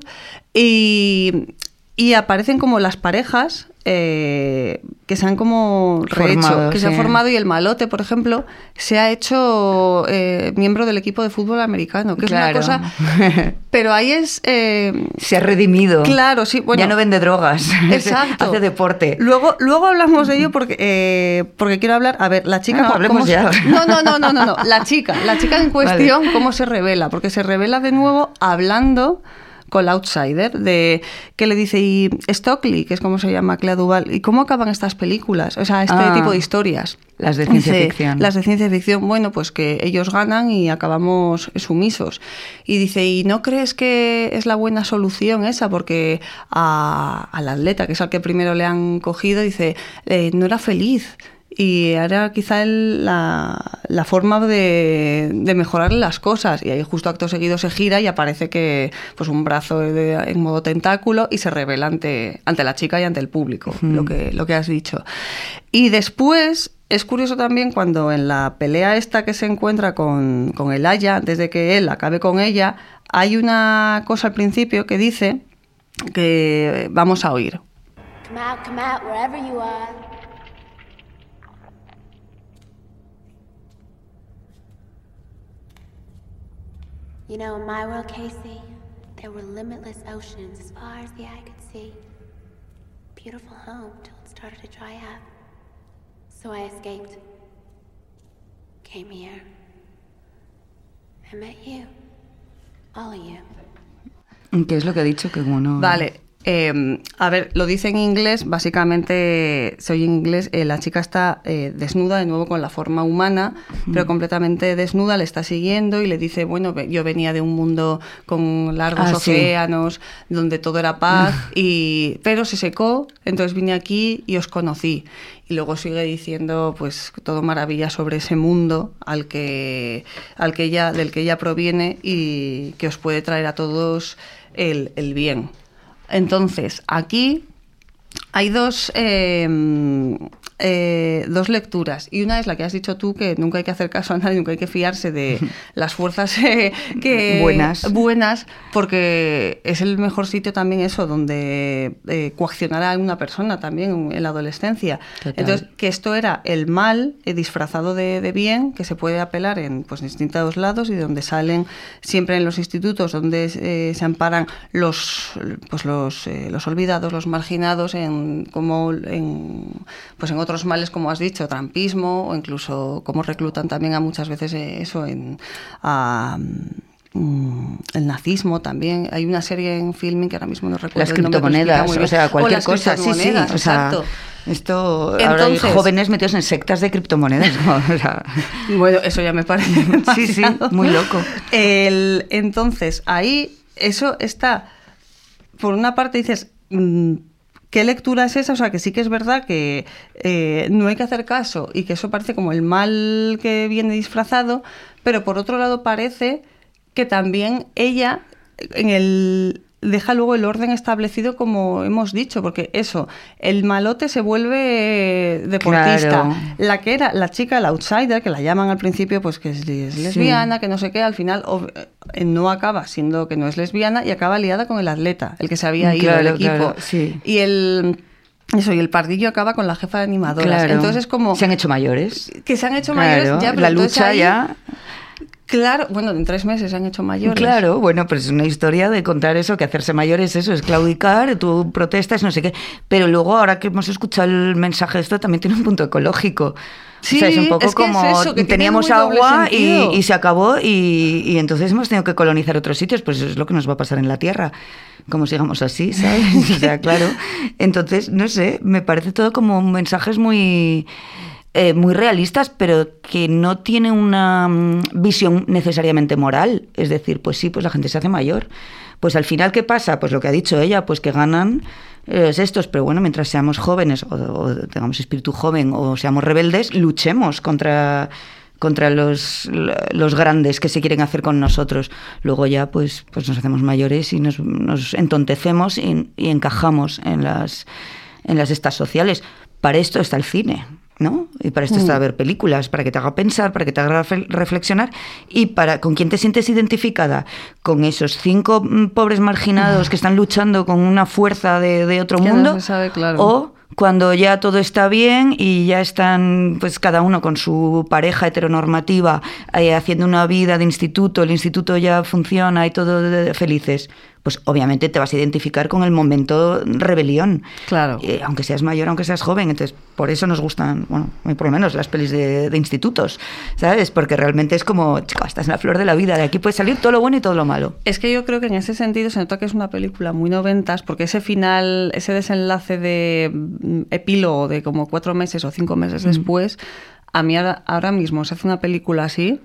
y, y aparecen como las parejas eh, que se han como rehecho, Formado, que se han sí. formado y el malote, por ejemplo, se ha hecho eh, miembro del equipo de fútbol americano, que Claro. es una cosa <laughs> pero ahí es. eh, Se ha redimido. Claro, sí, bueno. ya no vende drogas. <laughs> Exacto. Hace deporte. Luego, luego hablamos de ello porque, eh, porque quiero hablar. A ver, la chica. No, ¿cómo- hablemos ya. <laughs> No, no, no, no, no, no. La chica. La chica en cuestión, ¿cómo se revela? Porque se revela de nuevo hablando con la outsider de que le dice y Stockley que es como se llama Clea Duval y cómo acaban estas películas o sea este Ah, tipo de historias las de ciencia Dice, ficción. las de ciencia ficción, bueno, pues que ellos ganan y acabamos sumisos. Y dice, ¿y no crees que es la buena solución esa? Porque a- al atleta, que es al que primero le han cogido, dice, eh, no era feliz. Y ahora quizá el- la, la forma de, de mejorar las cosas. Y ahí justo acto seguido se gira y aparece que pues un brazo de- en modo tentáculo y se revela ante, ante la chica y ante el público, lo, que, lo que has dicho. Y después es curioso también cuando en la pelea esta que se encuentra con, con el Aya, antes de que él acabe con ella, hay una cosa al principio que dice que vamos a oír. Come out, come out, wherever you are. You know, in my world, Casey, there were limitless oceans as far as the eye could see. Beautiful home till it started to dry up. So I escaped. Came here. I met you. All of you. ¿Qué es lo que ha dicho? Que bueno. Vale. Eh, a ver, lo dice en inglés, básicamente en inglés, eh, la chica está eh, desnuda de nuevo con la forma humana, pero completamente desnuda, le está siguiendo y le dice, bueno, yo venía de un mundo con largos Ah, sí. océanos, donde todo era paz, y, pero se secó, entonces vine aquí y os conocí. Y luego sigue diciendo, pues, todo maravilla sobre ese mundo al que, al que ella, del que ella proviene y que os puede traer a todos el, el bien. Entonces, aquí hay dos, eh, eh, dos lecturas. Y una es la que has dicho tú, que nunca hay que hacer caso a nadie, nunca hay que fiarse de <laughs> las fuerzas eh, que, Buenas. buenas, porque es el mejor sitio también eso, donde eh, coaccionar a una persona también en la adolescencia. Total. Entonces, que esto era el mal eh, disfrazado de, de bien, que se puede apelar en pues, distintos lados y donde salen siempre en los institutos, donde se amparan los, pues, los, los olvidados, los marginados, en, como en, pues, en otros males, como has dicho, trampismo, o incluso cómo reclutan también a muchas veces eh, eso en... a, mm, el nazismo también. Hay una serie en filming que ahora mismo no recuerdo. Las criptomonedas, o sea, cualquier las cosa, sí, sí. O sea, exacto. esto, ahora hay Entonces- jóvenes metidos en sectas de criptomonedas. ¿no? <laughs> O sea, Bueno, eso ya me parece. <laughs> Sí, sí, demasiado. muy loco. El- entonces, ahí, eso está. Por una parte dices. ¿Qué lectura es esa? O sea, que sí que es verdad que eh, no hay que hacer caso y que eso parece como el mal que viene disfrazado, pero por otro lado parece que también ella en el deja luego el orden establecido como hemos dicho, porque eso, el malote se vuelve deportista. Claro. La que era la chica, la outsider, que la llaman al principio, pues que es, es lesbiana, que no sé qué, al final eh, no acaba siendo que no es lesbiana y acaba liada con el atleta, el que se había ido Claro, del equipo. claro, sí. Y el eso, y el pardillo acaba con la jefa de animadoras. claro. Entonces es como Se han hecho mayores. que se han hecho Claro, mayores ya, pero la lucha ahí- ya. Claro, bueno, en tres meses se han hecho mayores. Claro, bueno, pues es una historia de contar eso, que hacerse mayor es eso, es claudicar, tú protestas, no sé qué. Pero luego, ahora que hemos escuchado el mensaje de esto, también tiene un punto ecológico. Sí, o sea, es un poco es que es como eso, que tiene teníamos agua y, se acabó y, y entonces hemos tenido que colonizar otros sitios, pues eso es lo que nos va a pasar en la Tierra, como sigamos así, ¿sabes? <laughs> O sea, claro. Entonces, no sé, me parece todo como mensajes muy eh, muy realistas, pero que no tienen una mm, visión necesariamente moral. Es decir, pues sí, pues la gente se hace mayor. Pues al final, ¿qué pasa? Pues lo que ha dicho ella, pues que ganan eh, estos, pero bueno, mientras seamos jóvenes o, o tengamos espíritu joven o seamos rebeldes, luchemos contra contra los, los grandes que se quieren hacer con nosotros. Luego ya pues, pues nos hacemos mayores y nos, nos entontecemos y, y encajamos en las, en las estas sociales. Para esto está el cine. ¿No? Y para esto está Mm. ver películas, para que te haga pensar, para que te haga refle- reflexionar y para con quién te sientes identificada, con esos cinco mm, pobres marginados que están luchando con una fuerza de, de otro mundo, sabe, claro. o cuando ya todo está bien y ya están pues cada uno con su pareja heteronormativa eh, haciendo una vida de instituto, el instituto ya funciona y todo de- de- felices, pues obviamente te vas a identificar con el momento rebelión. Claro. Eh, aunque seas mayor, aunque seas joven. Entonces, por eso nos gustan, bueno, por lo menos las pelis de, de institutos, ¿sabes? Porque realmente es como, chica, estás en la flor de la vida, de aquí puede salir todo lo bueno y todo lo malo. Es que yo creo que en ese sentido se nota que es una película muy noventas, porque ese final, ese desenlace de mm, epílogo de como cuatro meses o cinco meses después, a mí ahora, ahora mismo se hace una película así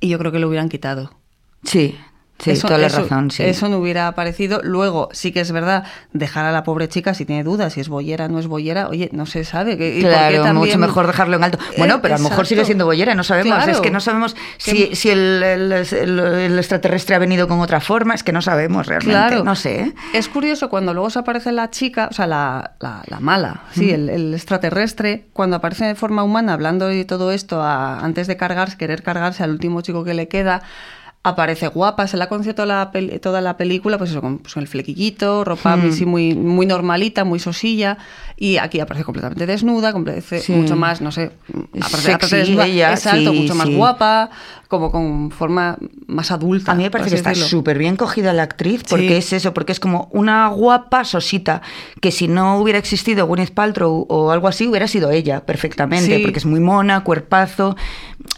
y yo creo que lo hubieran quitado. Sí, sí, Eso- toda la eso- razón, sí. Eso no hubiera aparecido. Luego, sí que es verdad, dejar a la pobre chica si tiene dudas, si es boyera o no es boyera, oye, no se sabe. y Claro, también- mucho mejor dejarlo en alto. Bueno, Eh, pero a lo mejor sigue siendo boyera, no sabemos. Claro. Es que no sabemos si, Que- si el, el- el- el extraterrestre ha venido con otra forma, es que no sabemos realmente. Claro. No sé. ¿eh? Es curioso cuando luego se aparece la chica, o sea, la, la- la mala, sí, el, el extraterrestre, cuando aparece de forma humana hablando de todo esto a- antes de cargarse, querer cargarse al último chico que le queda. Aparece guapa, se la conoce toda la, pel- toda la película, pues eso, con, pues con el flequillito, ropa Hmm. así muy, muy normalita, muy sosilla, y aquí aparece completamente desnuda, aparece Sí. mucho más, no sé, aparece, desnuda, ella, exacto, sí, mucho más sí. guapa, como con forma más adulta. A mí me parece que está súper bien cogida la actriz, porque Sí. es eso, porque es como una guapa sosita, que si no hubiera existido Gwyneth Paltrow o algo así, hubiera sido ella perfectamente, Sí. porque es muy mona, cuerpazo,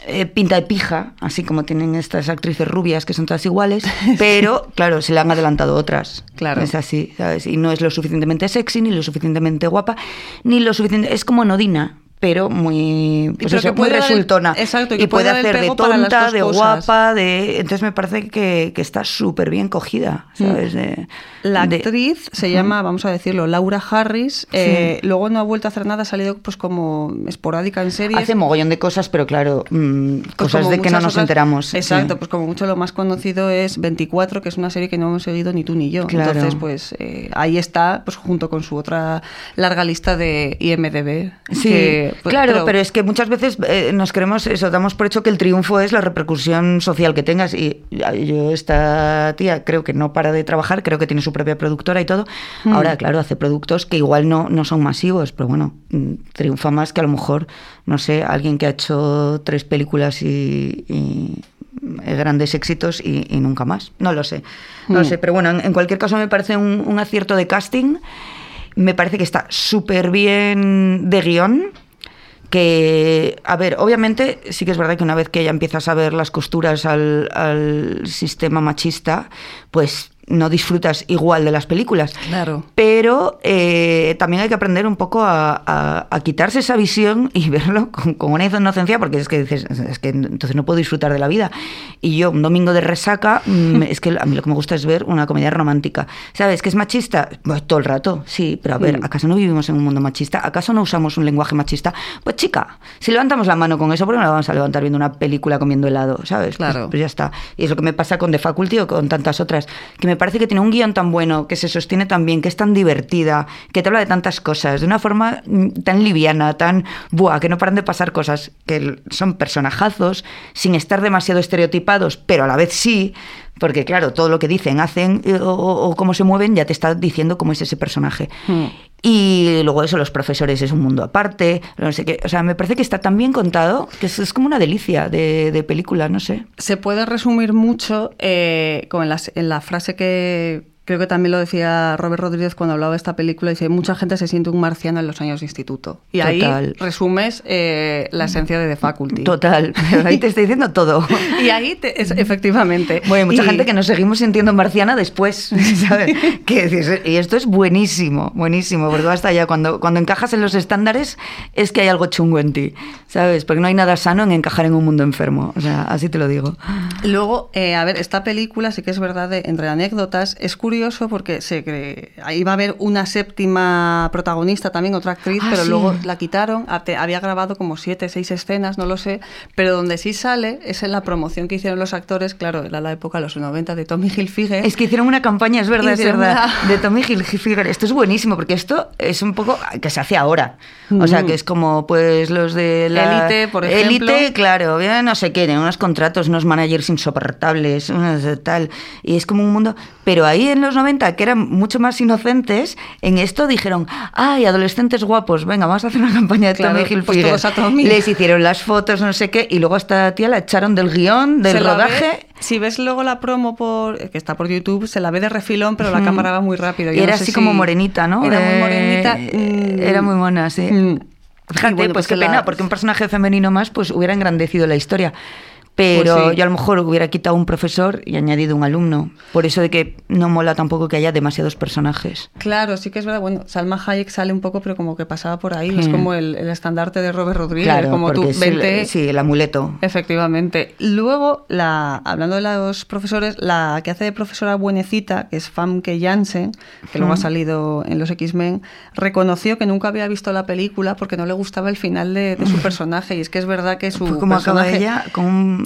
eh, pinta de pija, así como tienen estas actrices rubias que son todas iguales, <laughs> pero claro, se le han adelantado otras. Claro. Es así, ¿sabes? Y no es lo suficientemente sexy, ni lo suficientemente guapa, ni lo suficiente... Es como Nodina. Pero muy, pues pero eso, muy el- resultona. exacto, y puede hacer de tonta, de cosas. guapa, de entonces me parece que, que está súper bien cogida, ¿sabes? De- Mm. La de- actriz se llama, vamos a decirlo, Laura Harris. eh, luego no ha vuelto a hacer nada, ha salido pues como esporádica en series. hace mogollón de cosas, pero claro, mm, Pues cosas de que no nos otras- enteramos. Exacto, sí. pues como mucho lo más conocido es 24, que es una serie que no hemos seguido ni tú ni yo. Claro. Entonces, pues eh, ahí está, pues junto con su otra larga lista de IMDB. Sí, que, pues, claro, pero... es que muchas veces eh, nos queremos eso, damos por hecho que el triunfo es la repercusión social que tengas. Y yo, esta tía, creo que no para de trabajar, creo que tiene su propia productora y todo. Mm. Ahora, claro, hace productos que igual no, no son masivos, pero bueno, mm, triunfa más que a lo mejor, no sé, alguien que ha hecho tres películas y. y eh, grandes éxitos y, y nunca más. No lo sé. No lo Mm. sé. Pero bueno, en, en cualquier caso me parece un, un acierto de casting. Me parece que está súper bien de guion. Que, a ver, obviamente sí que es verdad que una vez que ya empiezas a ver las costuras al, al sistema machista, pues no disfrutas igual de las películas. Claro. Pero eh, también hay que aprender un poco a, a- a quitarse esa visión y <laughs> verlo con, con una inocencia, porque es que dices, es que entonces no puedo disfrutar de la vida. Y yo, un domingo de resaca, mm, <laughs> es que a mí lo que me gusta es ver una comedia romántica. ¿Sabes? ¿Que es machista? Pues todo el rato, sí, pero a ver. ¿acaso no vivimos en un mundo machista? ¿Acaso no usamos un lenguaje machista? Pues chica, si levantamos la mano con eso, ¿por qué no la vamos a levantar viendo una película comiendo helado? ¿Sabes? Pues- Claro. pues ya está. Y es lo que me pasa con The Faculty o con tantas otras, que me parece que tiene un guion tan bueno, que se sostiene tan bien, que es tan divertida, que te habla de tantas cosas, de una forma mm, tan liviana, tan buah, que no paran de pasar cosas, que son personajazos, sin estar demasiado estereotipados, pero a la vez sí, porque claro, todo lo que dicen, hacen eh, o, cómo se mueven ya te está diciendo cómo es ese personaje. Hmm. Y luego eso, los profesores es un mundo aparte, no sé qué. O sea, me parece que está tan bien contado que es, es como una delicia de, de película, no sé. se puede resumir mucho eh, como en, las- en la frase que, Creo que también lo decía Robert Rodríguez cuando hablaba de esta película. Dice, mucha gente se siente un marciano en los años de instituto. Y ahí Total. resumes eh, la esencia de The Faculty. Total, <laughs> ahí te estoy diciendo todo. <laughs> Y ahí, te- es- efectivamente. Bueno, hay mucha Y- gente que nos seguimos sintiendo marciana después, <laughs> ¿sabes? Que y esto es buenísimo, buenísimo, porque basta ya, cuando, cuando encajas en los estándares es que hay algo chungo en ti, ¿sabes? Porque no hay nada sano en encajar en un mundo enfermo, o sea, así te lo digo. Luego, eh, a ver, esta película sí que es verdad, de- entre anécdotas, es curioso porque se cree, va a haber una séptima protagonista también, otra actriz, Ah, pero sí. luego la quitaron, a- te- había grabado como siete, seis escenas, no lo sé, pero donde sí sale es en la promoción que hicieron los actores, claro, era la época los 90 de Tommy Hilfiger. Es que hicieron una campaña, es verdad, es verdad, una- de Tommy Hilfiger. Esto es buenísimo, porque esto es un poco que se hace ahora. O sea, Mm. que es como pues los de la... Élite, por ejemplo. Élite, claro, no sé qué, unos contratos, unos managers insoportables, unos tal. Y es como un mundo... Pero ahí en los 90, que eran mucho más inocentes, en esto dijeron, ay, adolescentes guapos, venga, vamos a hacer una campaña de Claro, Tommy pues Hilfiger. Tommy. Les hicieron las fotos, no sé qué, y luego a esta tía la echaron del guion, del Se rodaje. ve- si ves luego la promo por, que está por YouTube, se la ve de refilón, pero la Ujú. cámara va muy rápido. Y Yo no era sé así si- como morenita, ¿no? Era muy Eh, morenita. mm, Era muy mona, sí. mm. Fíjate, bueno, pues, pues qué la- pena, porque un personaje femenino más pues hubiera engrandecido la historia. Pero Pues sí. yo a lo mejor hubiera quitado un profesor y añadido un alumno. Por eso de que no mola tampoco que haya demasiados personajes. Claro, sí que es verdad. Bueno, Salma Hayek sale un poco, pero como que pasaba por ahí. Es Mm. como el, el estandarte de Robert Rodríguez. Claro, como tú, el- vente. sí, el amuleto. Efectivamente. Luego, la, hablando de los profesores, la que hace de profesora buenecita, que es Famke Janssen, que luego ha Ujú. salido en los X-Men, reconoció que nunca había visto la película porque no le gustaba el final de, de su personaje. Y es que es verdad que su como acaba ella con un...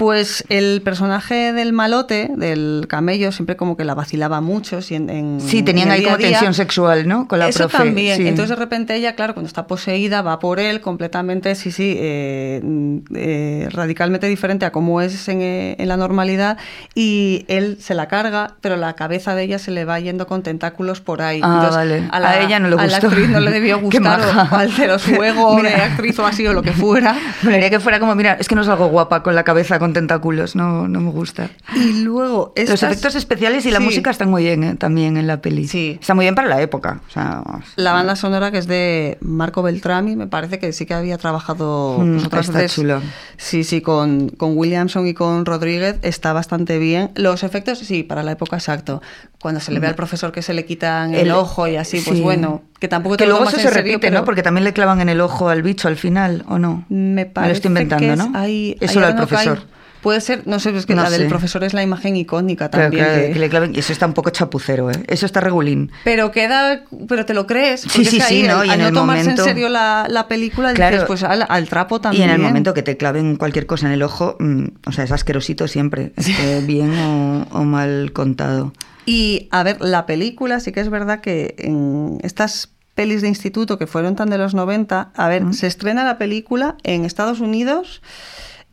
Pues el personaje del malote, del camello, siempre como que la vacilaba mucho. si en- en- Sí, tenían en ahí como tensión sexual, ¿no? Con la Eso profe. también. sí. Entonces de repente ella, claro, cuando está poseída, va por él completamente, sí, sí, eh, mm, eh, radicalmente diferente a cómo es en, eh, en la normalidad y él se la carga, pero la cabeza de ella se le va yendo con tentáculos por ahí. Ah, Entonces, vale. A, la, A ella no le a la gustó. actriz no le debió <laughs> gustar o, maja. o alteró su ego de <laughs> actriz o así o lo que fuera. <laughs> Me que fuera como, mira, es que no salgo guapa con la cabeza con tentáculos, no, no me gusta. Y luego Los efectos especiales y la música están muy bien ¿eh? también en la peli. Sí. Está muy bien para la época. O sea, vamos. La banda sonora que es de Marco Beltrami, me parece que sí que había trabajado Mm, pues, otras está veces. chulo. Sí, sí, con, con Williamson y con Rodríguez está bastante bien. Los efectos, sí, para la época exacto. Cuando se le ve al profesor que se le quitan el, El- ojo y así, pues sí. bueno, que tampoco te Que lo luego eso se serio, repite, pero ¿no? Porque también le clavan en el ojo al bicho al final, ¿o no? me parece lo estoy inventando, que es- ¿no? hay- Es hay hay- profesor. Puede ser, no sé, es que No la del sé. profesor es la imagen icónica también. claro, que- que le claven- y eso está un poco chapucero, ¿eh? Eso está regulín. Pero queda, pero te lo crees. Sí, porque sí, es que sí, ahí, ¿no? Y al en no el tomarse momento- en serio la, la película, Claro. dices, pues al, al trapo también. Y en el momento que te claven cualquier cosa en el ojo, mm, o sea, es asquerosito siempre, esté bien o, o mal contado. Y a ver, la película sí que es verdad que en estas pelis de instituto que fueron tan de los 90, a ver, se estrena la película en Estados Unidos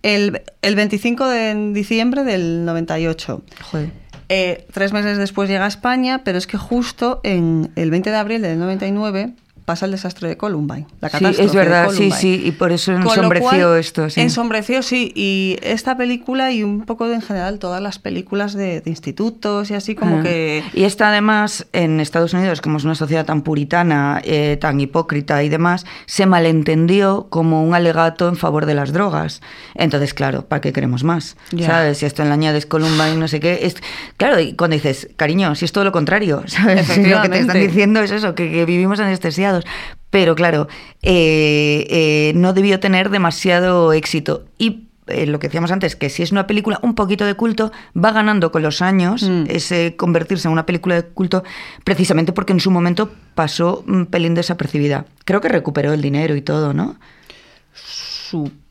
el, el 25 de diciembre del 98. Joder. Eh, tres meses después llega a España, pero es que justo en el 20 de abril del 99 pasa el desastre de Columbine. La Sí, catástrofe es verdad, de sí, sí, y por eso ensombreció esto, sí. Ensombreció, sí. Y esta película y un poco de, en general todas las películas de, de institutos y así como Ah. que... Y esta además en Estados Unidos, como es una sociedad tan puritana, eh, tan hipócrita y demás, se malentendió como un alegato en favor de las drogas. Entonces, claro, ¿para qué queremos más? Ya. ¿Sabes? Si esto le añades Columbine, no sé qué. Es... Claro, y cuando dices, cariño, si es todo lo contrario, <laughs> ¿sabes? Si lo que te están diciendo es eso, que, que vivimos anestesiados. Pero claro, eh, eh, no debió tener demasiado éxito. Y eh, lo que decíamos antes, que si es una película un poquito de culto, va ganando con los años Mm. ese convertirse en una película de culto, precisamente porque en su momento pasó un pelín desapercibida. Creo que recuperó el dinero y todo, ¿no?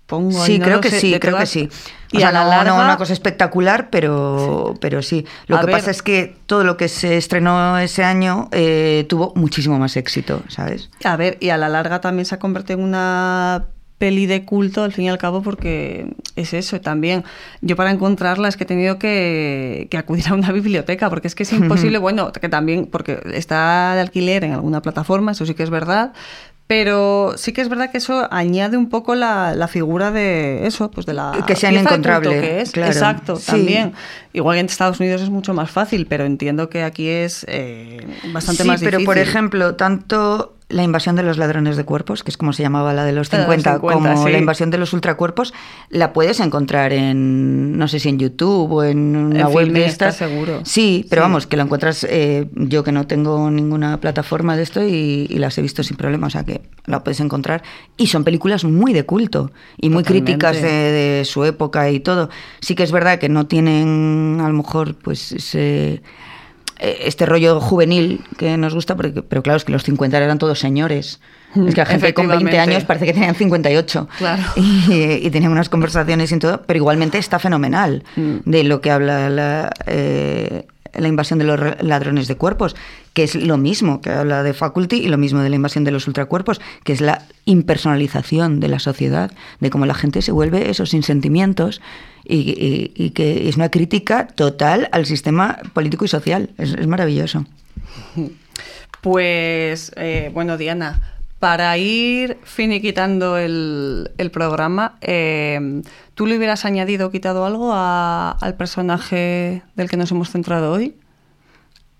Supongo. sí, no creo que sé. sí, creo que sí. Y O sea, a la no, larga... no una cosa espectacular, pero sí. pero sí. Lo A que ver. pasa es que todo lo que se estrenó ese año eh, tuvo muchísimo más éxito, ¿sabes? A ver, y a la larga también se ha convertido en una peli de culto al fin y al cabo porque es eso también. Yo para encontrarla es que he tenido que, que acudir a una <laughs> biblioteca porque es que es <laughs> imposible, bueno, que también porque está de alquiler en alguna plataforma, eso sí que es verdad, Pero sí que es verdad que eso añade un poco la, la figura de eso, pues de la Que sea pieza de inencontrable, culto que es. claro. Exacto, Sí. también. Igual que en Estados Unidos es mucho más fácil, pero entiendo que aquí es eh, bastante sí, más pero difícil. por ejemplo, tanto la invasión de los ladrones de cuerpos, que es como se llamaba la de los La de los 50, 50, como sí. la invasión de los ultracuerpos, la puedes encontrar en, no sé si en YouTube o en una En web de estas. seguro. Sí, pero Sí. vamos, que lo encuentras, eh, yo que no tengo ninguna plataforma de esto y, y las he visto sin problema, o sea que la puedes encontrar. Y son películas muy de culto y muy Totalmente. críticas de, de su época y todo. Sí que es verdad que no tienen a lo mejor pues ese este rollo juvenil que nos gusta, porque, pero claro, es que los 50 eran todos señores. Es que la gente con 20 Efectivamente. años parece que tenían 58. Claro. <laughs> Y, y tenían unas conversaciones y todo, pero igualmente está fenomenal Mm. de lo que habla la, eh, la invasión de los ladrones de cuerpos, que es lo mismo que habla de Faculty y lo mismo de la invasión de los ultracuerpos, que es la impersonalización de la sociedad, de cómo la gente se vuelve eso sin sentimientos y, que es una crítica total al sistema político y social. Es, es maravilloso. Pues, eh, bueno, Diana, para ir finiquitando el, el programa, eh, ¿tú le hubieras añadido o quitado algo al personaje del que nos hemos centrado hoy?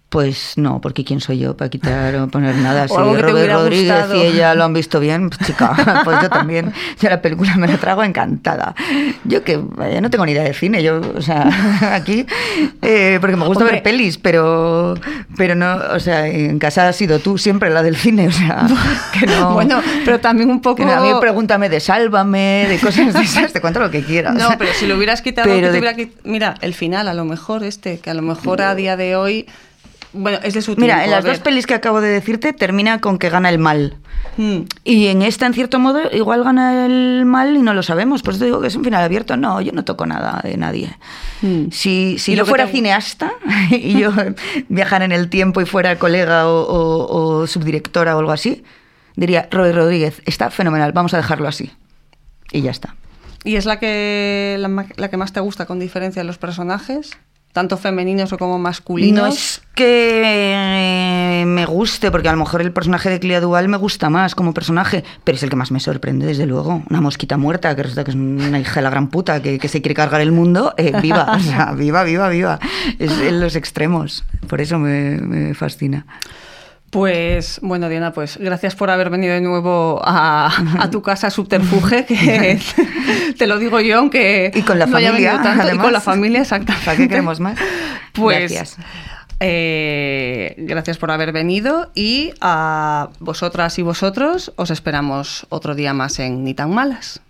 Pues no, porque ¿quién soy yo para quitar o poner nada? <laughs> Si Robert hubiera Rodríguez gustado. y ella lo han visto bien, pues, chica, <laughs> pues yo también. Yo la película me la trago encantada. Yo que vaya, no tengo ni idea de cine, yo, o sea, <laughs> aquí, eh, porque me gusta Hombre. ver pelis, pero, pero no, o sea, en casa has sido tú siempre la del cine, o sea, que no. Bueno, pero también un poco... a mí pregúntame de Sálvame, de cosas de esas, te cuento lo que quieras. No, pero si lo hubieras quitado, que te de- hubiera mira, el final, a lo mejor este, que a lo mejor a día de hoy, bueno, es de su Mira, tiempo, en las dos pelis que acabo de decirte termina con que gana el mal. Hmm. Y en esta, en cierto modo, igual gana el mal y no lo sabemos. Por eso te digo que es un final abierto. No, yo no toco nada de nadie. Hmm. Si, si yo fuera te- cineasta <laughs> y yo <laughs> viajara en el tiempo y fuera colega o, o- o subdirectora o algo así, diría, Robert Rodríguez, está fenomenal, vamos a dejarlo así. Y ya está. ¿Y es la que, la, la que más te gusta con diferencia de los personajes? Tanto femeninos o como masculinos. No es que me guste, porque a lo mejor el personaje de Clea Duval me gusta más como personaje, pero es el que más me sorprende, desde luego. Una mosquita muerta, que resulta que es una hija de la gran puta, que, que se quiere cargar el mundo, eh, <laughs> viva, o sea, viva, viva, viva. Es en los extremos, por eso me, me fascina. Pues bueno, Diana, pues gracias por haber venido de nuevo a, a tu casa subterfuge, que <laughs> te lo digo yo, aunque Y con la no familia, tanto, y con la familia, exactamente. ¿Para qué queremos más? Pues Gracias. eh, gracias por haber venido y a vosotras y vosotros os esperamos otro día más en Ni tan malas.